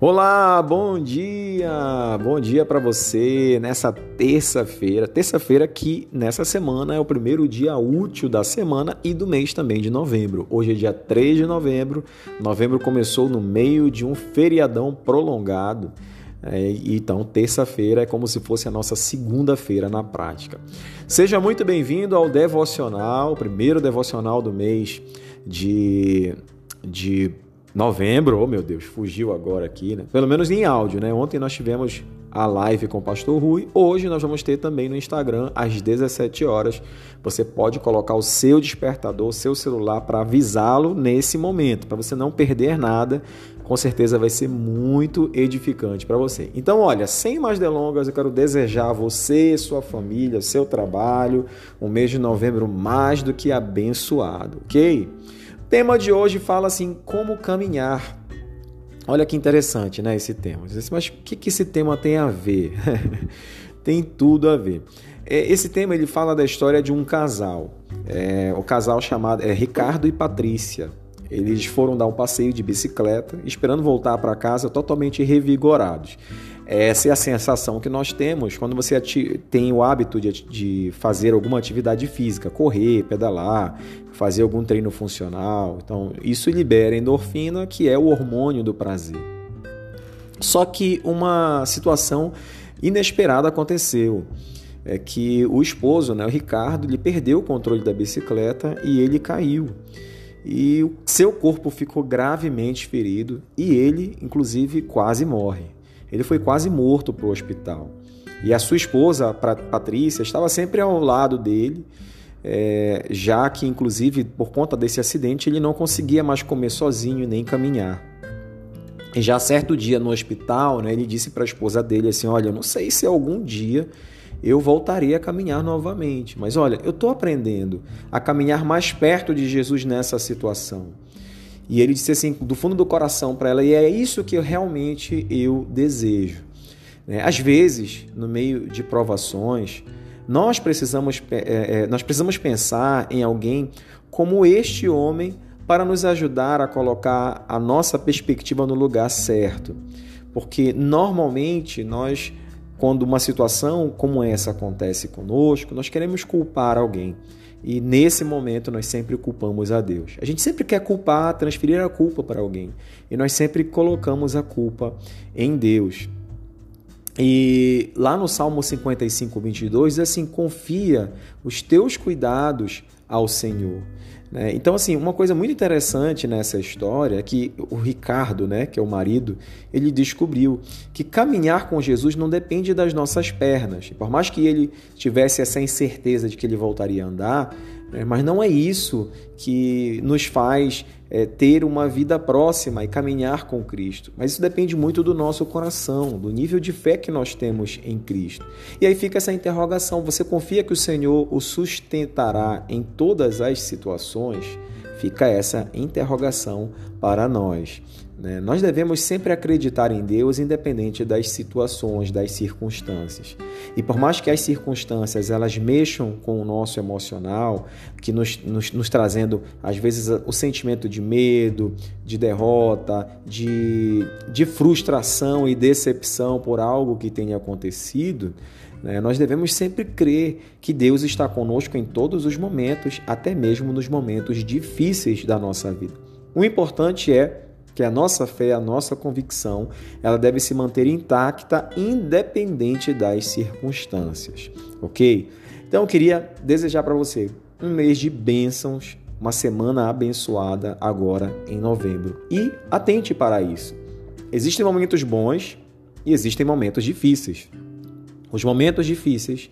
Olá, bom dia! Bom dia para você nessa terça-feira. Terça-feira que nessa semana é o primeiro dia útil da semana e do mês também de novembro. Hoje é dia 3 de novembro. Novembro começou no meio de um feriadão prolongado. É, então, terça-feira é como se fosse a nossa segunda-feira na prática. Seja muito bem-vindo ao devocional, primeiro devocional do mês de, de novembro, oh meu Deus, fugiu agora aqui, né? Pelo menos em áudio, né? Ontem nós tivemos a live com o Pastor Rui. Hoje nós vamos ter também no Instagram às 17 horas. Você pode colocar o seu despertador, o seu celular para avisá-lo nesse momento, para você não perder nada. Com certeza vai ser muito edificante para você. Então, olha, sem mais delongas, eu quero desejar a você, sua família, seu trabalho, um mês de novembro mais do que abençoado, ok? Tema de hoje fala assim, como caminhar. Olha que interessante, né, esse tema. Mas o que, que esse tema tem a ver? tem tudo a ver. É, esse tema ele fala da história de um casal. É, o casal chamado é Ricardo e Patrícia. Eles foram dar um passeio de bicicleta, esperando voltar para casa totalmente revigorados. Essa é a sensação que nós temos quando você tem o hábito de, de fazer alguma atividade física, correr, pedalar, fazer algum treino funcional. Então, isso libera endorfina, que é o hormônio do prazer. Só que uma situação inesperada aconteceu. É que o esposo, né, o Ricardo, ele perdeu o controle da bicicleta e ele caiu. E o seu corpo ficou gravemente ferido e ele, inclusive, quase morre ele foi quase morto para o hospital. E a sua esposa, Patrícia, estava sempre ao lado dele, é, já que, inclusive, por conta desse acidente, ele não conseguia mais comer sozinho nem caminhar. E já certo dia no hospital, né, ele disse para a esposa dele assim: Olha, eu não sei se algum dia eu voltarei a caminhar novamente, mas olha, eu estou aprendendo a caminhar mais perto de Jesus nessa situação. E ele disse assim, do fundo do coração para ela, e é isso que eu, realmente eu desejo. Né? Às vezes, no meio de provações, nós precisamos, é, é, nós precisamos pensar em alguém como este homem para nos ajudar a colocar a nossa perspectiva no lugar certo. Porque normalmente nós, quando uma situação como essa acontece conosco, nós queremos culpar alguém. E nesse momento nós sempre culpamos a Deus. A gente sempre quer culpar, transferir a culpa para alguém. E nós sempre colocamos a culpa em Deus. E lá no Salmo 55, 22, diz assim: confia os teus cuidados ao Senhor. Né? Então, assim, uma coisa muito interessante nessa história é que o Ricardo, né, que é o marido, ele descobriu que caminhar com Jesus não depende das nossas pernas. Por mais que ele tivesse essa incerteza de que ele voltaria a andar, né, mas não é isso que nos faz é, ter uma vida próxima e caminhar com Cristo. Mas isso depende muito do nosso coração, do nível de fé que nós temos em Cristo. E aí fica essa interrogação: você confia que o Senhor o sustentará em todas as situações? Fica essa interrogação para nós. Né? Nós devemos sempre acreditar em Deus independente das situações, das circunstâncias. E por mais que as circunstâncias elas mexam com o nosso emocional, que nos, nos, nos trazendo às vezes o sentimento de medo, de derrota, de, de frustração e decepção por algo que tenha acontecido? Nós devemos sempre crer que Deus está conosco em todos os momentos, até mesmo nos momentos difíceis da nossa vida. O importante é que a nossa fé, a nossa convicção, ela deve se manter intacta independente das circunstâncias, ok? Então eu queria desejar para você um mês de bênçãos, uma semana abençoada agora em novembro. E atente para isso. Existem momentos bons e existem momentos difíceis. Os momentos difíceis,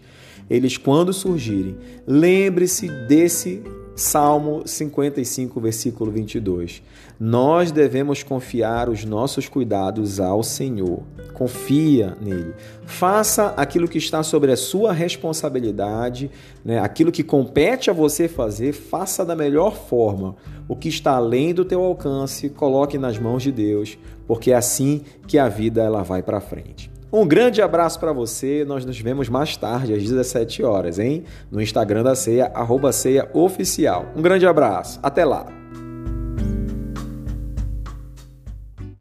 eles quando surgirem, lembre-se desse Salmo 55, versículo 22. Nós devemos confiar os nossos cuidados ao Senhor. Confia nele. Faça aquilo que está sobre a sua responsabilidade, né? aquilo que compete a você fazer, faça da melhor forma. O que está além do teu alcance, coloque nas mãos de Deus, porque é assim que a vida ela vai para frente. Um grande abraço para você. Nós nos vemos mais tarde, às 17 horas, hein? No Instagram da Ceia, arroba Ceia Oficial. Um grande abraço. Até lá.